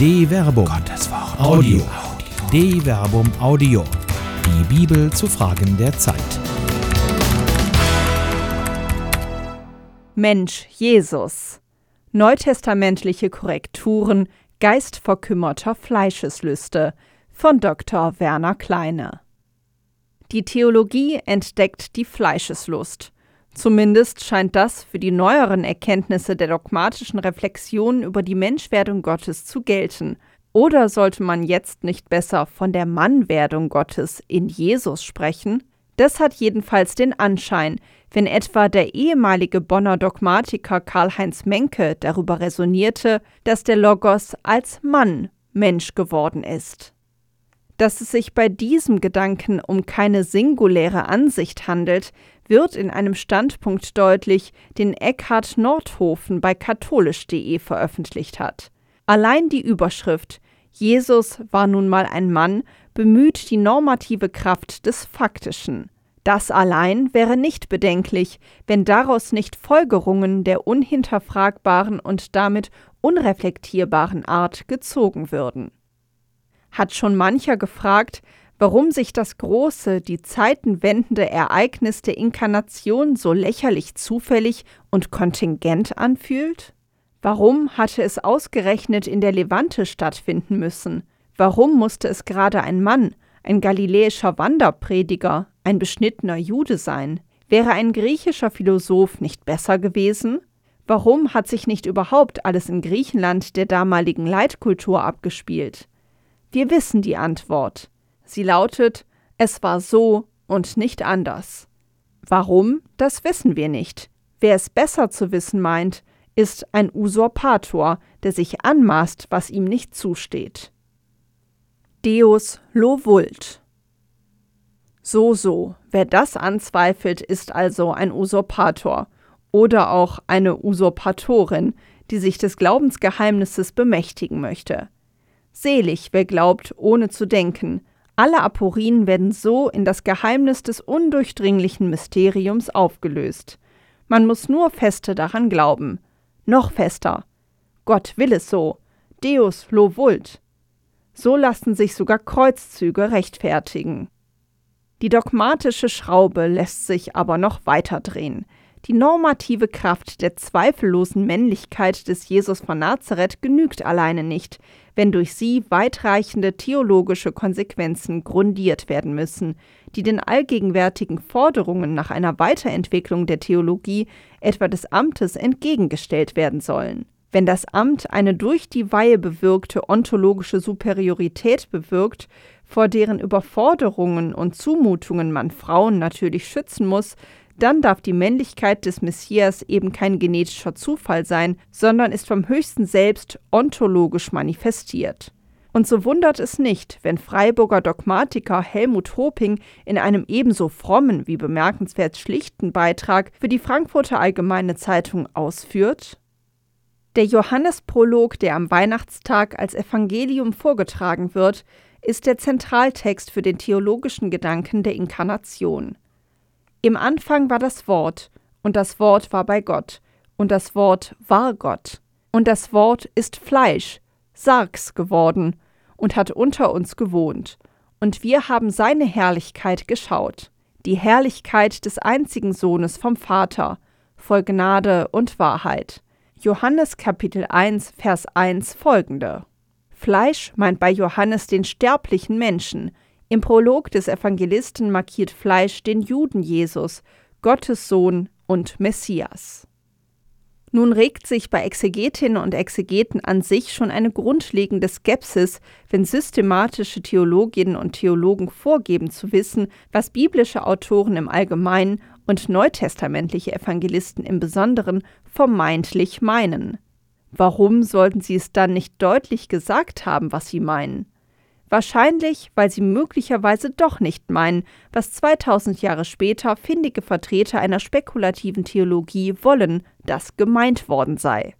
De Verbum. Gottes Wort. Audio. De Verbum Audio. Die Bibel zu Fragen der Zeit. Mensch Jesus. Neutestamentliche Korrekturen geistverkümmerter Fleischeslüste von Dr. Werner Kleine. Die Theologie entdeckt die Fleischeslust. Zumindest scheint das für die neueren Erkenntnisse der dogmatischen Reflexionen über die Menschwerdung Gottes zu gelten. Oder sollte man jetzt nicht besser von der Mannwerdung Gottes in Jesus sprechen? Das hat jedenfalls den Anschein, wenn etwa der ehemalige Bonner Dogmatiker Karl-Heinz Menke darüber resonierte, dass der Logos als Mann Mensch geworden ist. Dass es sich bei diesem Gedanken um keine singuläre Ansicht handelt, wird in einem Standpunkt deutlich, den Eckhard Nordhofen bei katholisch.de veröffentlicht hat. Allein die Überschrift Jesus war nun mal ein Mann bemüht die normative Kraft des Faktischen. Das allein wäre nicht bedenklich, wenn daraus nicht Folgerungen der unhinterfragbaren und damit unreflektierbaren Art gezogen würden. Hat schon mancher gefragt, warum sich das große, die zeitenwendende Ereignis der Inkarnation so lächerlich zufällig und kontingent anfühlt? Warum hatte es ausgerechnet in der Levante stattfinden müssen? Warum musste es gerade ein Mann, ein galiläischer Wanderprediger, ein beschnittener Jude sein? Wäre ein griechischer Philosoph nicht besser gewesen? Warum hat sich nicht überhaupt alles in Griechenland der damaligen Leitkultur abgespielt? Wir wissen die Antwort. Sie lautet, es war so und nicht anders. Warum, das wissen wir nicht. Wer es besser zu wissen meint, ist ein Usurpator, der sich anmaßt, was ihm nicht zusteht. Deus lo vult. So, so, wer das anzweifelt, ist also ein Usurpator oder auch eine Usurpatorin, die sich des Glaubensgeheimnisses bemächtigen möchte. Selig, wer glaubt, ohne zu denken, alle Aporien werden so in das Geheimnis des undurchdringlichen Mysteriums aufgelöst. Man muss nur feste daran glauben. Noch fester. Gott will es so. Deus lo vult. So lassen sich sogar Kreuzzüge rechtfertigen. Die dogmatische Schraube lässt sich aber noch weiter drehen. Die normative Kraft der zweifellosen Männlichkeit des Jesus von Nazareth genügt alleine nicht, wenn durch sie weitreichende theologische Konsequenzen grundiert werden müssen, die den allgegenwärtigen Forderungen nach einer Weiterentwicklung der Theologie, etwa des Amtes, entgegengestellt werden sollen. Wenn das Amt eine durch die Weihe bewirkte ontologische Superiorität bewirkt, vor deren Überforderungen und Zumutungen man Frauen natürlich schützen muss, dann darf die Männlichkeit des Messias eben kein genetischer Zufall sein, sondern ist vom höchsten Selbst ontologisch manifestiert. Und so wundert es nicht, wenn Freiburger Dogmatiker Helmut Hoping in einem ebenso frommen wie bemerkenswert schlichten Beitrag für die Frankfurter Allgemeine Zeitung ausführt, der Johannesprolog, der am Weihnachtstag als Evangelium vorgetragen wird, ist der Zentraltext für den theologischen Gedanken der Inkarnation. Im Anfang war das Wort, und das Wort war bei Gott, und das Wort war Gott. Und das Wort ist Fleisch, Sargs geworden, und hat unter uns gewohnt. Und wir haben seine Herrlichkeit geschaut, die Herrlichkeit des einzigen Sohnes vom Vater, voll Gnade und Wahrheit. Johannes Kapitel 1, Vers 1 folgende. Fleisch meint bei Johannes den sterblichen Menschen, im Prolog des Evangelisten markiert Fleisch den Juden Jesus, Gottes Sohn und Messias. Nun regt sich bei Exegetinnen und Exegeten an sich schon eine grundlegende Skepsis, wenn systematische Theologinnen und Theologen vorgeben zu wissen, was biblische Autoren im Allgemeinen und neutestamentliche Evangelisten im Besonderen vermeintlich meinen. Warum sollten sie es dann nicht deutlich gesagt haben, was sie meinen? Wahrscheinlich, weil sie möglicherweise doch nicht meinen, was 2000 Jahre später findige Vertreter einer spekulativen Theologie wollen, dass gemeint worden sei.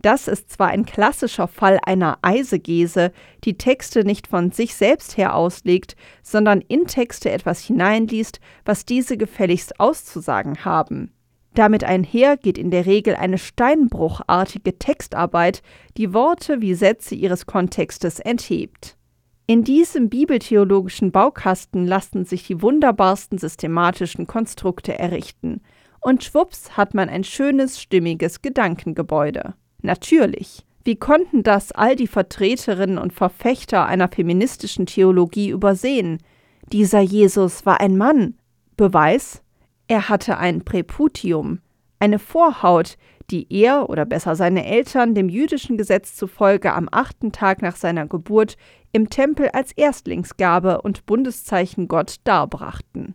Das ist zwar ein klassischer Fall einer Eisegese, die Texte nicht von sich selbst her auslegt, sondern in Texte etwas hineinliest, was diese gefälligst auszusagen haben. Damit einher geht in der Regel eine steinbruchartige Textarbeit, die Worte wie Sätze ihres Kontextes enthebt. In diesem bibeltheologischen Baukasten lassen sich die wunderbarsten systematischen Konstrukte errichten, und schwupps hat man ein schönes, stimmiges Gedankengebäude. Natürlich. Wie konnten das all die Vertreterinnen und Verfechter einer feministischen Theologie übersehen? Dieser Jesus war ein Mann. Beweis? Er hatte ein Präputium, eine Vorhaut, die er oder besser seine Eltern dem jüdischen Gesetz zufolge am achten Tag nach seiner Geburt im Tempel als Erstlingsgabe und Bundeszeichen Gott darbrachten.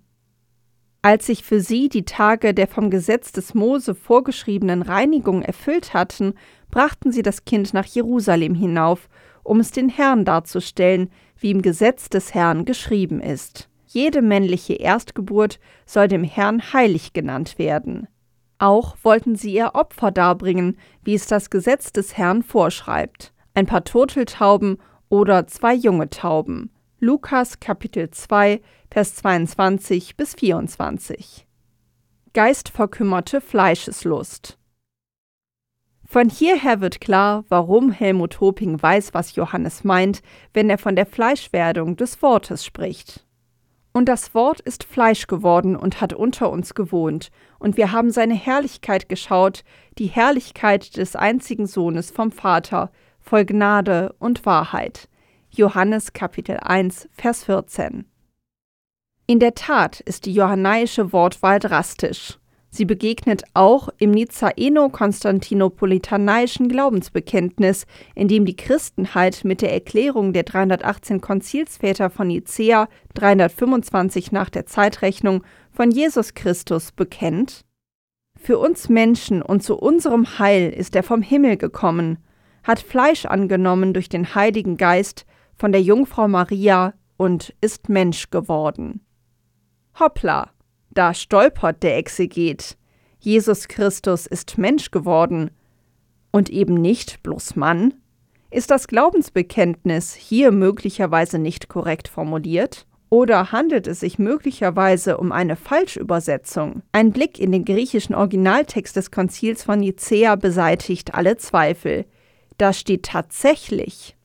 Als sich für sie die Tage der vom Gesetz des Mose vorgeschriebenen Reinigung erfüllt hatten, brachten sie das Kind nach Jerusalem hinauf, um es den Herrn darzustellen, wie im Gesetz des Herrn geschrieben ist. Jede männliche Erstgeburt soll dem Herrn heilig genannt werden. Auch wollten sie ihr Opfer darbringen, wie es das Gesetz des Herrn vorschreibt. Ein paar Turteltauben oder zwei junge Tauben. Lukas Kapitel 2, Vers 22 bis 24. Geistverkümmerte Fleischeslust. Von hierher wird klar, warum Helmut Hoping weiß, was Johannes meint, wenn er von der Fleischwerdung des Wortes spricht. Und das Wort ist Fleisch geworden und hat unter uns gewohnt, und wir haben seine Herrlichkeit geschaut, die Herrlichkeit des einzigen Sohnes vom Vater, voll Gnade und Wahrheit. Johannes Kapitel 1, Vers 14. In der Tat ist die johannaische Wortwahl drastisch. Sie begegnet auch im Nizaeno-Konstantinopolitanaischen Glaubensbekenntnis, in dem die Christenheit mit der Erklärung der 318 Konzilsväter von Nicea 325 nach der Zeitrechnung von Jesus Christus bekennt: Für uns Menschen und zu unserem Heil ist er vom Himmel gekommen, hat Fleisch angenommen durch den Heiligen Geist von der Jungfrau Maria und ist Mensch geworden. Hoppla! Da stolpert der Exeget. Jesus Christus ist Mensch geworden und eben nicht bloß Mann? Ist das Glaubensbekenntnis hier möglicherweise nicht korrekt formuliert? Oder handelt es sich möglicherweise um eine Falschübersetzung? Ein Blick in den griechischen Originaltext des Konzils von Nicäa beseitigt alle Zweifel. Da steht tatsächlich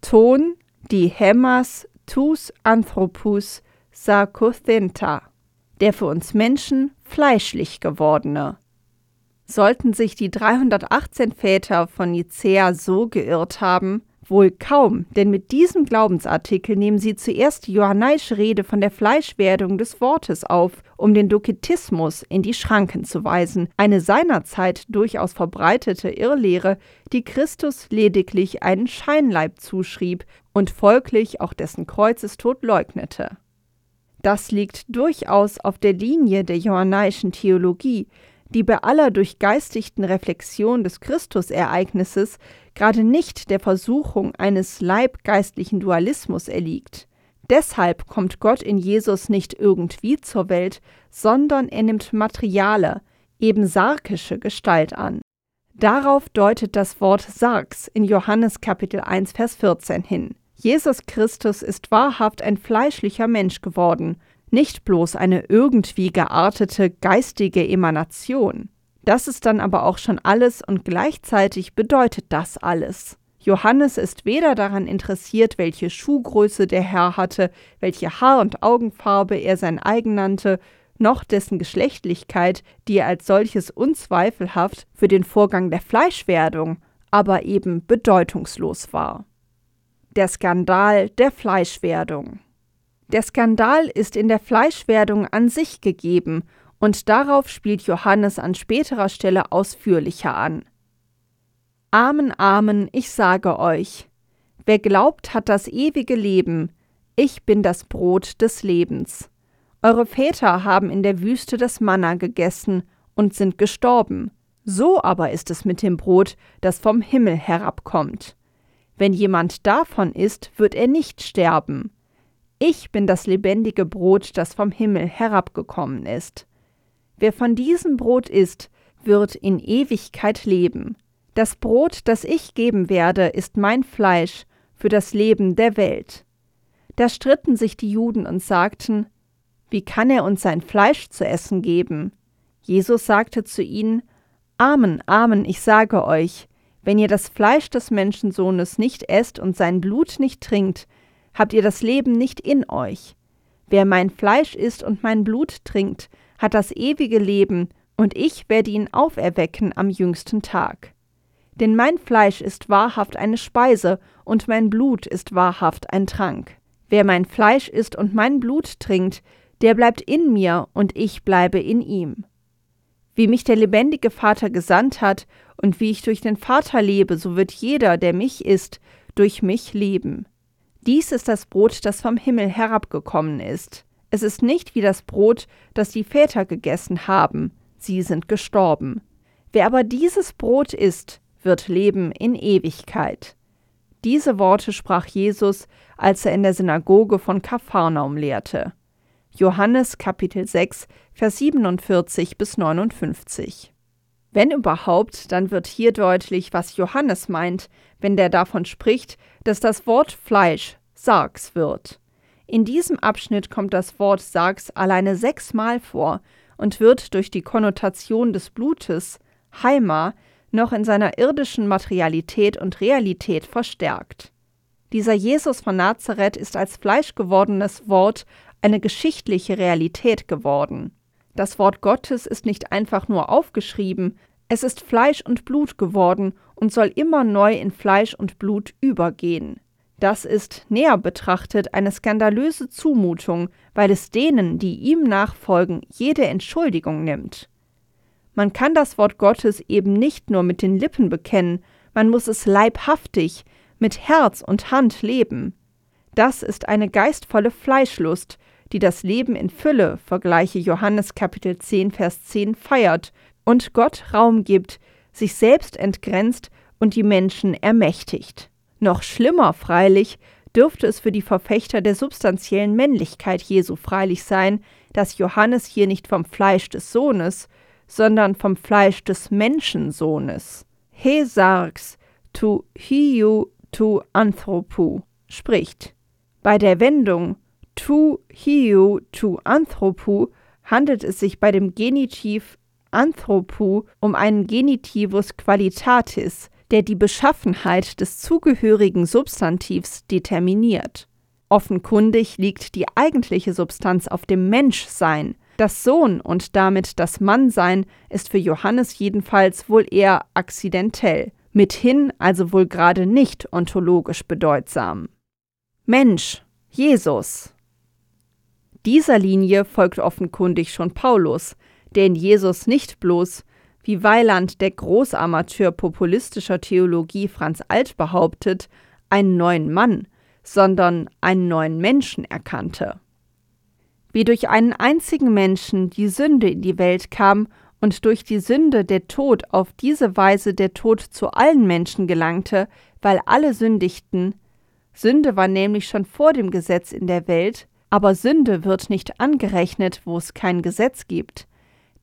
Ton die Hämas tus Anthropus sarkothenta der für uns Menschen fleischlich gewordene. Sollten sich die 318 Väter von Nicäa so geirrt haben? Wohl kaum, denn mit diesem Glaubensartikel nehmen sie zuerst die johannaische Rede von der Fleischwerdung des Wortes auf, um den Doketismus in die Schranken zu weisen, eine seinerzeit durchaus verbreitete Irrlehre, die Christus lediglich einen Scheinleib zuschrieb und folglich auch dessen Kreuzestod leugnete. Das liegt durchaus auf der Linie der johannaischen Theologie, die bei aller durchgeistigten Reflexion des Christusereignisses gerade nicht der Versuchung eines leibgeistlichen Dualismus erliegt. Deshalb kommt Gott in Jesus nicht irgendwie zur Welt, sondern er nimmt materiale, eben sarkische Gestalt an. Darauf deutet das Wort Sarx in Johannes Kapitel 1 Vers 14 hin. Jesus Christus ist wahrhaft ein fleischlicher Mensch geworden, nicht bloß eine irgendwie geartete geistige Emanation. Das ist dann aber auch schon alles und gleichzeitig bedeutet das alles. Johannes ist weder daran interessiert, welche Schuhgröße der Herr hatte, welche Haar- und Augenfarbe er sein eigen nannte, noch dessen Geschlechtlichkeit, die als solches unzweifelhaft für den Vorgang der Fleischwerdung, aber eben bedeutungslos war. Der Skandal der Fleischwerdung. Der Skandal ist in der Fleischwerdung an sich gegeben, und darauf spielt Johannes an späterer Stelle ausführlicher an. Amen, Amen, ich sage euch, wer glaubt, hat das ewige Leben, ich bin das Brot des Lebens. Eure Väter haben in der Wüste das Manna gegessen und sind gestorben. So aber ist es mit dem Brot, das vom Himmel herabkommt. Wenn jemand davon isst, wird er nicht sterben. Ich bin das lebendige Brot, das vom Himmel herabgekommen ist. Wer von diesem Brot isst, wird in Ewigkeit leben. Das Brot, das ich geben werde, ist mein Fleisch für das Leben der Welt. Da stritten sich die Juden und sagten, wie kann er uns sein Fleisch zu essen geben? Jesus sagte zu ihnen, Amen, Amen, ich sage euch, wenn ihr das Fleisch des Menschensohnes nicht esst und sein Blut nicht trinkt, habt ihr das Leben nicht in euch. Wer mein Fleisch isst und mein Blut trinkt, hat das ewige Leben, und ich werde ihn auferwecken am jüngsten Tag. Denn mein Fleisch ist wahrhaft eine Speise, und mein Blut ist wahrhaft ein Trank. Wer mein Fleisch isst und mein Blut trinkt, der bleibt in mir, und ich bleibe in ihm. Wie mich der lebendige Vater gesandt hat, und wie ich durch den Vater lebe, so wird jeder, der mich isst, durch mich leben. Dies ist das Brot, das vom Himmel herabgekommen ist. Es ist nicht wie das Brot, das die Väter gegessen haben, sie sind gestorben. Wer aber dieses Brot isst, wird leben in Ewigkeit. Diese Worte sprach Jesus, als er in der Synagoge von Kapharnaum lehrte. Johannes Kapitel 6, Vers 47 bis 59. Wenn überhaupt, dann wird hier deutlich, was Johannes meint, wenn der davon spricht, dass das Wort Fleisch Sargs wird. In diesem Abschnitt kommt das Wort Sargs alleine sechsmal vor und wird durch die Konnotation des Blutes, Heima, noch in seiner irdischen Materialität und Realität verstärkt. Dieser Jesus von Nazareth ist als fleischgewordenes Wort eine geschichtliche Realität geworden. Das Wort Gottes ist nicht einfach nur aufgeschrieben, es ist Fleisch und Blut geworden und soll immer neu in Fleisch und Blut übergehen. Das ist näher betrachtet eine skandalöse Zumutung, weil es denen, die ihm nachfolgen, jede Entschuldigung nimmt. Man kann das Wort Gottes eben nicht nur mit den Lippen bekennen, man muss es leibhaftig, mit Herz und Hand leben. Das ist eine geistvolle Fleischlust, die das Leben in Fülle, vergleiche Johannes Kapitel 10, Vers 10, feiert und Gott Raum gibt, sich selbst entgrenzt und die Menschen ermächtigt. Noch schlimmer freilich dürfte es für die Verfechter der substanziellen Männlichkeit Jesu freilich sein, dass Johannes hier nicht vom Fleisch des Sohnes, sondern vom Fleisch des Menschensohnes, he sarx tu hiu tu anthropu, spricht. Bei der Wendung tu hiu tu anthropu handelt es sich bei dem Genitiv anthropu um einen Genitivus qualitatis, der die Beschaffenheit des zugehörigen Substantivs determiniert. Offenkundig liegt die eigentliche Substanz auf dem Menschsein. Das Sohn und damit das Mannsein ist für Johannes jedenfalls wohl eher akzidentell, mithin also wohl gerade nicht ontologisch bedeutsam. Mensch, Jesus, dieser Linie folgt offenkundig schon Paulus, der in Jesus nicht bloß, wie Weiland der Großamateur populistischer Theologie Franz Alt behauptet, einen neuen Mann, sondern einen neuen Menschen erkannte. Wie durch einen einzigen Menschen die Sünde in die Welt kam und durch die Sünde der Tod auf diese Weise der Tod zu allen Menschen gelangte, weil alle sündigten, Sünde war nämlich schon vor dem Gesetz in der Welt, aber Sünde wird nicht angerechnet, wo es kein Gesetz gibt.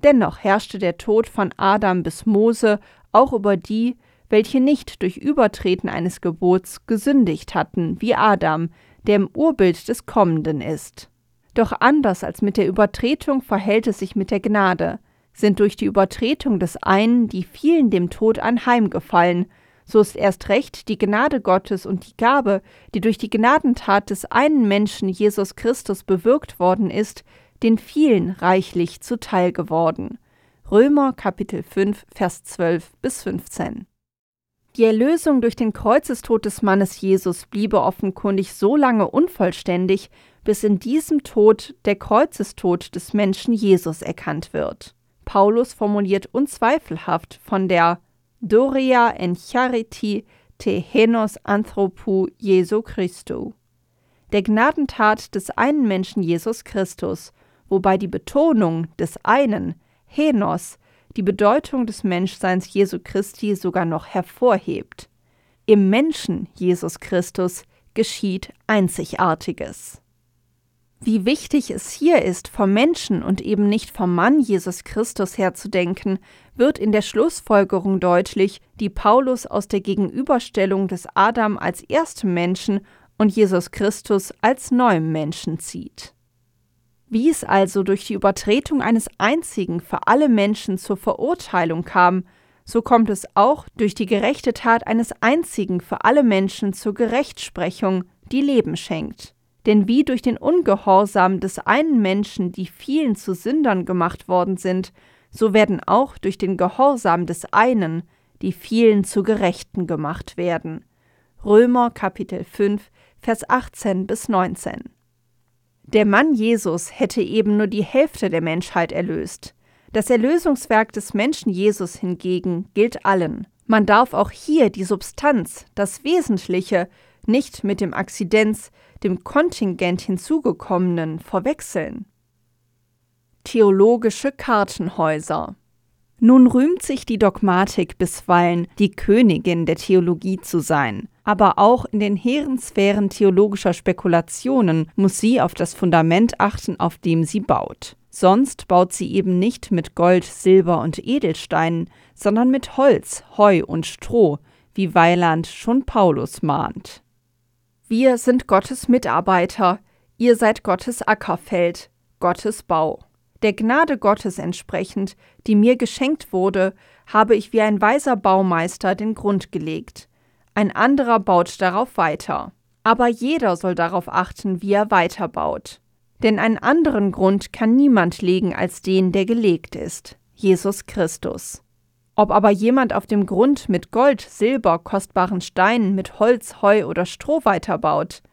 Dennoch herrschte der Tod von Adam bis Mose auch über die, welche nicht durch Übertreten eines Gebots gesündigt hatten, wie Adam, der im Urbild des Kommenden ist. Doch anders als mit der Übertretung verhält es sich mit der Gnade. Sind durch die Übertretung des einen die vielen dem Tod anheimgefallen, so ist erst recht die Gnade Gottes und die Gabe, die durch die Gnadentat des einen Menschen Jesus Christus bewirkt worden ist, den vielen reichlich zuteil geworden. Römer Kapitel 5 Vers 12 bis 15. Die Erlösung durch den Kreuzestod des Mannes Jesus bliebe offenkundig so lange unvollständig, bis in diesem Tod der Kreuzestod des Menschen Jesus erkannt wird. Paulus formuliert unzweifelhaft von der Doria en chariti te henos anthropu Jesu Christu. Der Gnadentat des einen Menschen Jesus Christus, wobei die Betonung des einen, Henos, die Bedeutung des Menschseins Jesu Christi sogar noch hervorhebt. Im Menschen Jesus Christus geschieht Einzigartiges. Wie wichtig es hier ist, vom Menschen und eben nicht vom Mann Jesus Christus her zu denken, wird in der Schlussfolgerung deutlich, die Paulus aus der Gegenüberstellung des Adam als erstem Menschen und Jesus Christus als neuem Menschen zieht. Wie es also durch die Übertretung eines einzigen für alle Menschen zur Verurteilung kam, so kommt es auch durch die gerechte Tat eines einzigen für alle Menschen zur Gerechtsprechung, die Leben schenkt. Denn wie durch den Ungehorsam des einen Menschen die vielen zu Sündern gemacht worden sind, so werden auch durch den Gehorsam des einen die vielen zu Gerechten gemacht werden. Römer Kapitel 5, Vers 18 bis 19. Der Mann Jesus hätte eben nur die Hälfte der Menschheit erlöst. Das Erlösungswerk des Menschen Jesus hingegen gilt allen. Man darf auch hier die Substanz, das Wesentliche, nicht mit dem Akzidenz, dem Kontingent hinzugekommenen, verwechseln. Theologische Kartenhäuser nun rühmt sich die Dogmatik bisweilen, die Königin der Theologie zu sein. Aber auch in den hehren Sphären theologischer Spekulationen muss sie auf das Fundament achten, auf dem sie baut. Sonst baut sie eben nicht mit Gold, Silber und Edelsteinen, sondern mit Holz, Heu und Stroh, wie Weiland schon Paulus mahnt. Wir sind Gottes Mitarbeiter, ihr seid Gottes Ackerfeld, Gottes Bau. Der Gnade Gottes entsprechend, die mir geschenkt wurde, habe ich wie ein weiser Baumeister den Grund gelegt. Ein anderer baut darauf weiter. Aber jeder soll darauf achten, wie er weiterbaut. Denn einen anderen Grund kann niemand legen als den, der gelegt ist, Jesus Christus. Ob aber jemand auf dem Grund mit Gold, Silber, kostbaren Steinen, mit Holz, Heu oder Stroh weiterbaut,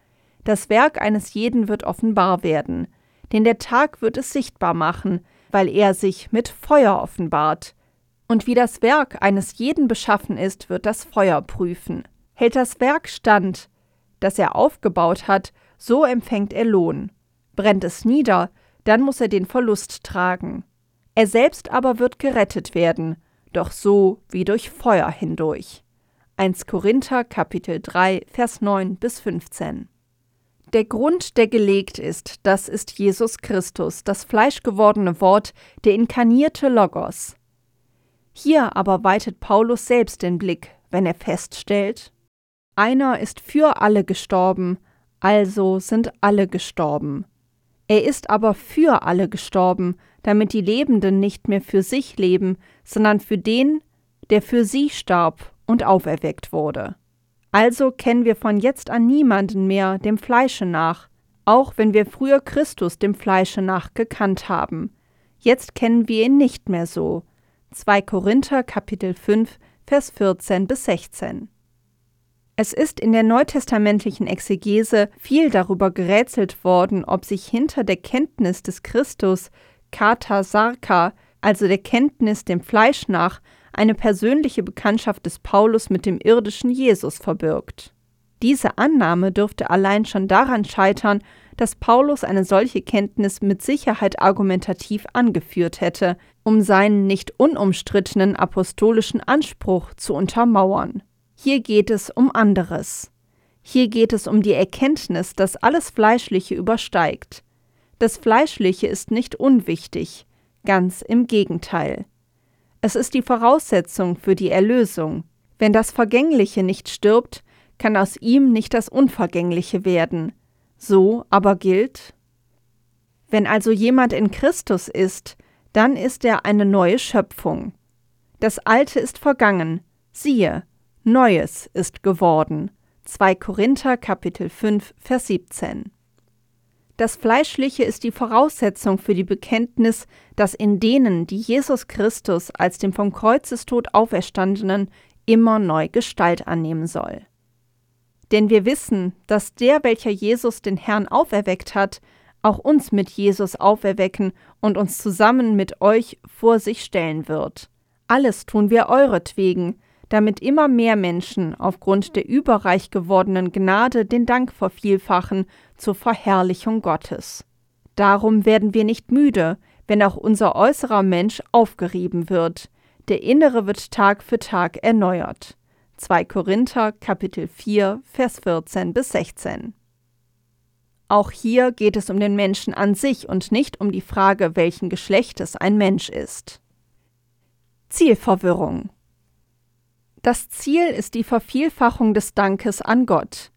das Werk eines jeden wird offenbar werden, denn der Tag wird es sichtbar machen, weil er sich mit Feuer offenbart. Und wie das Werk eines jeden beschaffen ist, wird das Feuer prüfen. Hält das Werk stand, das er aufgebaut hat, so empfängt er Lohn. Brennt es nieder, dann muss er den Verlust tragen. Er selbst aber wird gerettet werden, doch so wie durch Feuer hindurch. 1 Korinther Kapitel 3 Vers 9 bis 15 der Grund, der gelegt ist, das ist Jesus Christus, das fleischgewordene Wort, der inkarnierte Logos. Hier aber weitet Paulus selbst den Blick, wenn er feststellt, einer ist für alle gestorben, also sind alle gestorben. Er ist aber für alle gestorben, damit die Lebenden nicht mehr für sich leben, sondern für den, der für sie starb und auferweckt wurde. Also kennen wir von jetzt an niemanden mehr dem Fleische nach, auch wenn wir früher Christus dem Fleische nach gekannt haben. Jetzt kennen wir ihn nicht mehr so. 2 Korinther Kapitel 5 Vers 14 bis 16. Es ist in der neutestamentlichen Exegese viel darüber gerätselt worden, ob sich hinter der Kenntnis des Christus Kata Sarka, also der Kenntnis dem Fleisch nach, eine persönliche Bekanntschaft des Paulus mit dem irdischen Jesus verbirgt. Diese Annahme dürfte allein schon daran scheitern, dass Paulus eine solche Kenntnis mit Sicherheit argumentativ angeführt hätte, um seinen nicht unumstrittenen apostolischen Anspruch zu untermauern. Hier geht es um anderes. Hier geht es um die Erkenntnis, dass alles Fleischliche übersteigt. Das Fleischliche ist nicht unwichtig, ganz im Gegenteil. Es ist die Voraussetzung für die Erlösung. Wenn das Vergängliche nicht stirbt, kann aus ihm nicht das Unvergängliche werden. So aber gilt, wenn also jemand in Christus ist, dann ist er eine neue Schöpfung. Das Alte ist vergangen, siehe, Neues ist geworden. 2 Korinther Kapitel 5 Vers 17 das Fleischliche ist die Voraussetzung für die Bekenntnis, dass in denen, die Jesus Christus als dem vom Kreuzestod Auferstandenen immer neu Gestalt annehmen soll. Denn wir wissen, dass der, welcher Jesus den Herrn auferweckt hat, auch uns mit Jesus auferwecken und uns zusammen mit euch vor sich stellen wird. Alles tun wir euretwegen, damit immer mehr Menschen aufgrund der überreich gewordenen Gnade den Dank vervielfachen zur Verherrlichung Gottes. Darum werden wir nicht müde, wenn auch unser äußerer Mensch aufgerieben wird, der innere wird Tag für Tag erneuert. 2 Korinther Kapitel 4 Vers 14 bis 16. Auch hier geht es um den Menschen an sich und nicht um die Frage, welchen Geschlechtes ein Mensch ist. Zielverwirrung das Ziel ist die Vervielfachung des Dankes an Gott.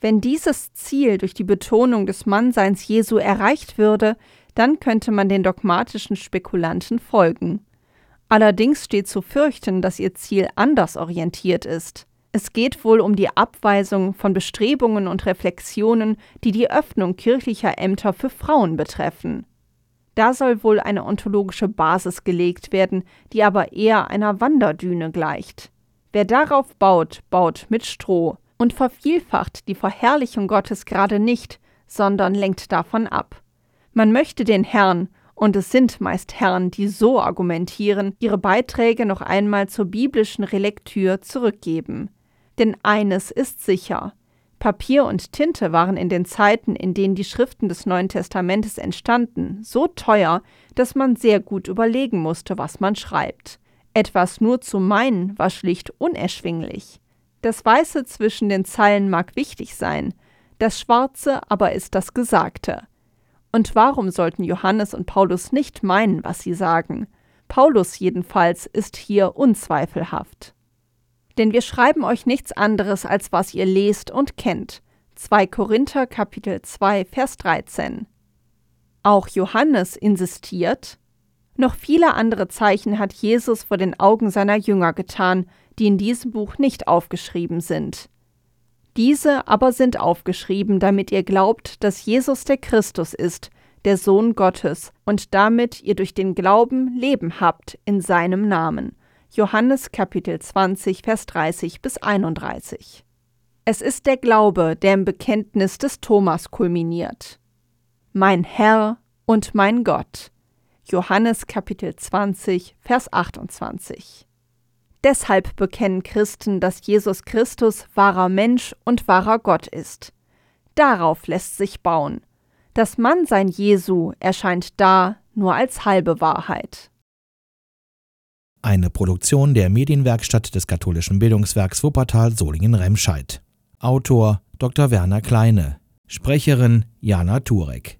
Wenn dieses Ziel durch die Betonung des Mannseins Jesu erreicht würde, dann könnte man den dogmatischen Spekulanten folgen. Allerdings steht zu fürchten, dass ihr Ziel anders orientiert ist. Es geht wohl um die Abweisung von Bestrebungen und Reflexionen, die die Öffnung kirchlicher Ämter für Frauen betreffen. Da soll wohl eine ontologische Basis gelegt werden, die aber eher einer Wanderdüne gleicht. Wer darauf baut, baut mit Stroh und vervielfacht die Verherrlichung Gottes gerade nicht, sondern lenkt davon ab. Man möchte den Herrn, und es sind meist Herren, die so argumentieren, ihre Beiträge noch einmal zur biblischen Relektür zurückgeben. Denn eines ist sicher. Papier und Tinte waren in den Zeiten, in denen die Schriften des Neuen Testamentes entstanden, so teuer, dass man sehr gut überlegen musste, was man schreibt. Etwas nur zu meinen war schlicht unerschwinglich. Das Weiße zwischen den Zeilen mag wichtig sein, das Schwarze aber ist das Gesagte. Und warum sollten Johannes und Paulus nicht meinen, was sie sagen? Paulus jedenfalls ist hier unzweifelhaft. Denn wir schreiben euch nichts anderes, als was ihr lest und kennt. 2 Korinther Kapitel 2 Vers 13. Auch Johannes insistiert, noch viele andere Zeichen hat Jesus vor den Augen seiner Jünger getan, die in diesem Buch nicht aufgeschrieben sind. Diese aber sind aufgeschrieben, damit ihr glaubt, dass Jesus der Christus ist, der Sohn Gottes, und damit ihr durch den Glauben Leben habt in seinem Namen. Johannes Kapitel 20, Vers 30 bis 31. Es ist der Glaube, der im Bekenntnis des Thomas kulminiert. Mein Herr und mein Gott. Johannes Kapitel 20, Vers 28. Deshalb bekennen Christen, dass Jesus Christus wahrer Mensch und wahrer Gott ist. Darauf lässt sich bauen. Das Mannsein Jesu erscheint da nur als halbe Wahrheit. Eine Produktion der Medienwerkstatt des katholischen Bildungswerks Wuppertal Solingen-Remscheid. Autor Dr. Werner Kleine. Sprecherin Jana Turek.